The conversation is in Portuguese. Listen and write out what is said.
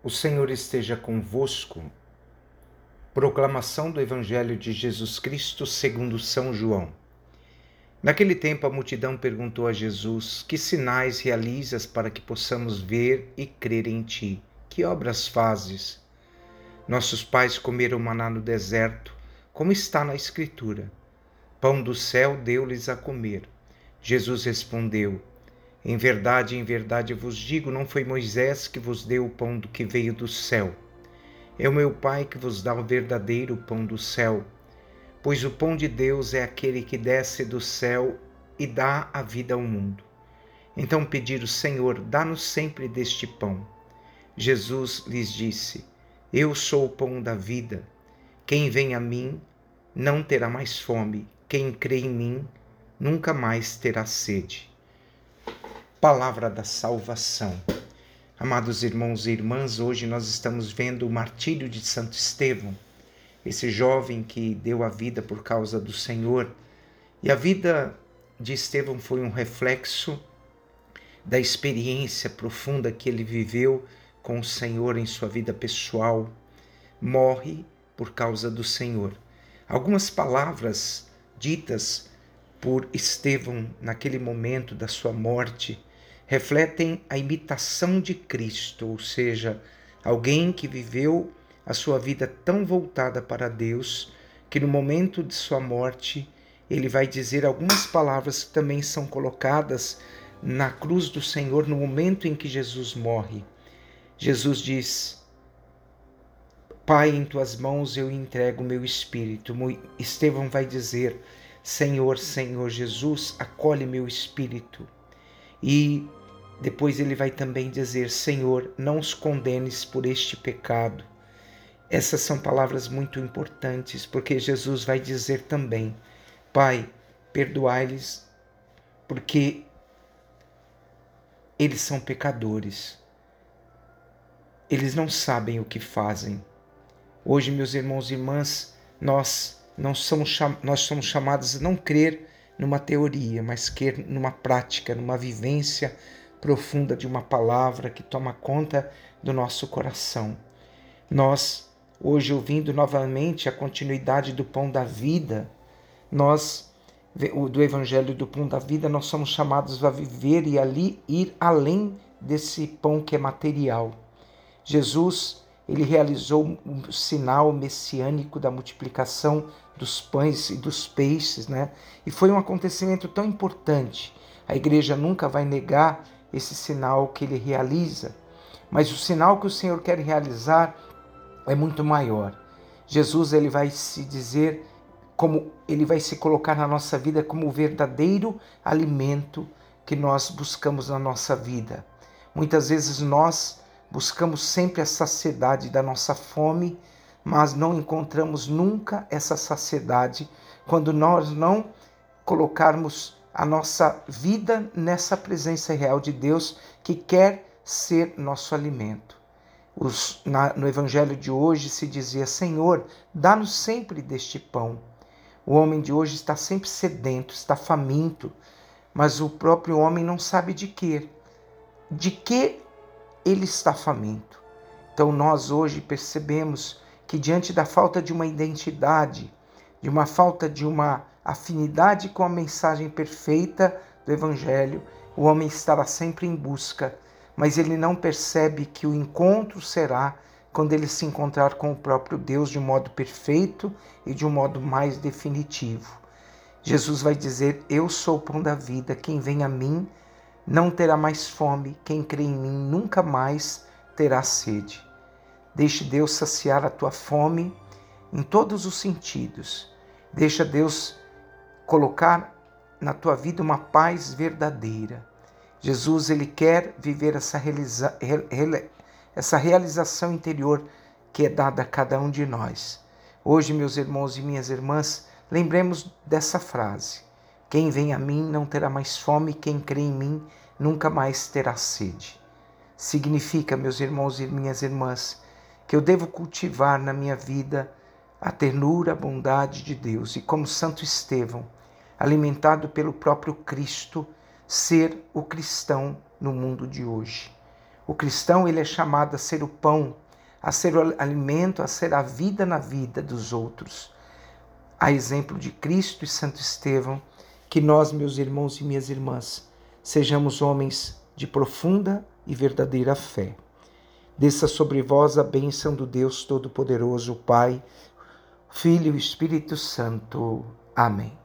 O Senhor esteja convosco. Proclamação do Evangelho de Jesus Cristo segundo São João. Naquele tempo a multidão perguntou a Jesus: Que sinais realizas para que possamos ver e crer em ti? Que obras fazes? Nossos pais comeram maná no deserto, como está na Escritura. Pão do céu deu-lhes a comer. Jesus respondeu: em verdade, em verdade vos digo: não foi Moisés que vos deu o pão do que veio do céu. É o meu Pai que vos dá o verdadeiro pão do céu. Pois o pão de Deus é aquele que desce do céu e dá a vida ao mundo. Então pediram: Senhor, dá-nos sempre deste pão. Jesus lhes disse: Eu sou o pão da vida. Quem vem a mim não terá mais fome. Quem crê em mim nunca mais terá sede palavra da salvação. Amados irmãos e irmãs, hoje nós estamos vendo o martírio de Santo Estevão, esse jovem que deu a vida por causa do Senhor. E a vida de Estevão foi um reflexo da experiência profunda que ele viveu com o Senhor em sua vida pessoal. Morre por causa do Senhor. Algumas palavras ditas por Estevão naquele momento da sua morte refletem a imitação de Cristo, ou seja, alguém que viveu a sua vida tão voltada para Deus que no momento de sua morte ele vai dizer algumas palavras que também são colocadas na cruz do Senhor no momento em que Jesus morre. Jesus diz: Pai, em tuas mãos eu entrego o meu espírito. Estevão vai dizer: Senhor, Senhor Jesus, acolhe meu espírito. E depois ele vai também dizer: Senhor, não os condenes por este pecado. Essas são palavras muito importantes, porque Jesus vai dizer também: Pai, perdoai-lhes, porque eles são pecadores. Eles não sabem o que fazem. Hoje, meus irmãos e irmãs, nós não somos nós somos chamados a não crer numa teoria, mas crer numa prática, numa vivência profunda de uma palavra que toma conta do nosso coração. Nós, hoje, ouvindo novamente a continuidade do pão da vida, nós, do Evangelho do pão da vida, nós somos chamados a viver e ali ir além desse pão que é material. Jesus, ele realizou o sinal messiânico da multiplicação dos pães e dos peixes, né? E foi um acontecimento tão importante. A igreja nunca vai negar esse sinal que ele realiza. Mas o sinal que o Senhor quer realizar é muito maior. Jesus ele vai se dizer como ele vai se colocar na nossa vida como o verdadeiro alimento que nós buscamos na nossa vida. Muitas vezes nós buscamos sempre a saciedade da nossa fome, mas não encontramos nunca essa saciedade quando nós não colocarmos a nossa vida nessa presença real de Deus que quer ser nosso alimento. Os, na, no evangelho de hoje se dizia: Senhor, dá-nos sempre deste pão. O homem de hoje está sempre sedento, está faminto, mas o próprio homem não sabe de quê. De que ele está faminto. Então nós hoje percebemos que diante da falta de uma identidade, de uma falta de uma afinidade com a mensagem perfeita do Evangelho, o homem estará sempre em busca, mas ele não percebe que o encontro será quando ele se encontrar com o próprio Deus de um modo perfeito e de um modo mais definitivo. Jesus vai dizer: Eu sou o pão da vida, quem vem a mim não terá mais fome, quem crê em mim nunca mais terá sede. Deixe Deus saciar a tua fome em todos os sentidos. Deixa Deus colocar na tua vida uma paz verdadeira. Jesus ele quer viver essa, realiza, essa realização interior que é dada a cada um de nós. Hoje, meus irmãos e minhas irmãs, lembremos dessa frase: Quem vem a mim não terá mais fome, quem crê em mim nunca mais terá sede. Significa, meus irmãos e minhas irmãs, que eu devo cultivar na minha vida a ternura, a bondade de Deus e, como Santo Estevão, alimentado pelo próprio Cristo, ser o cristão no mundo de hoje. O cristão ele é chamado a ser o pão, a ser o alimento, a ser a vida na vida dos outros. A exemplo de Cristo e Santo Estevão, que nós, meus irmãos e minhas irmãs, sejamos homens de profunda e verdadeira fé. Desça sobre vós a bênção do Deus Todo-Poderoso, Pai, Filho e Espírito Santo. Amém.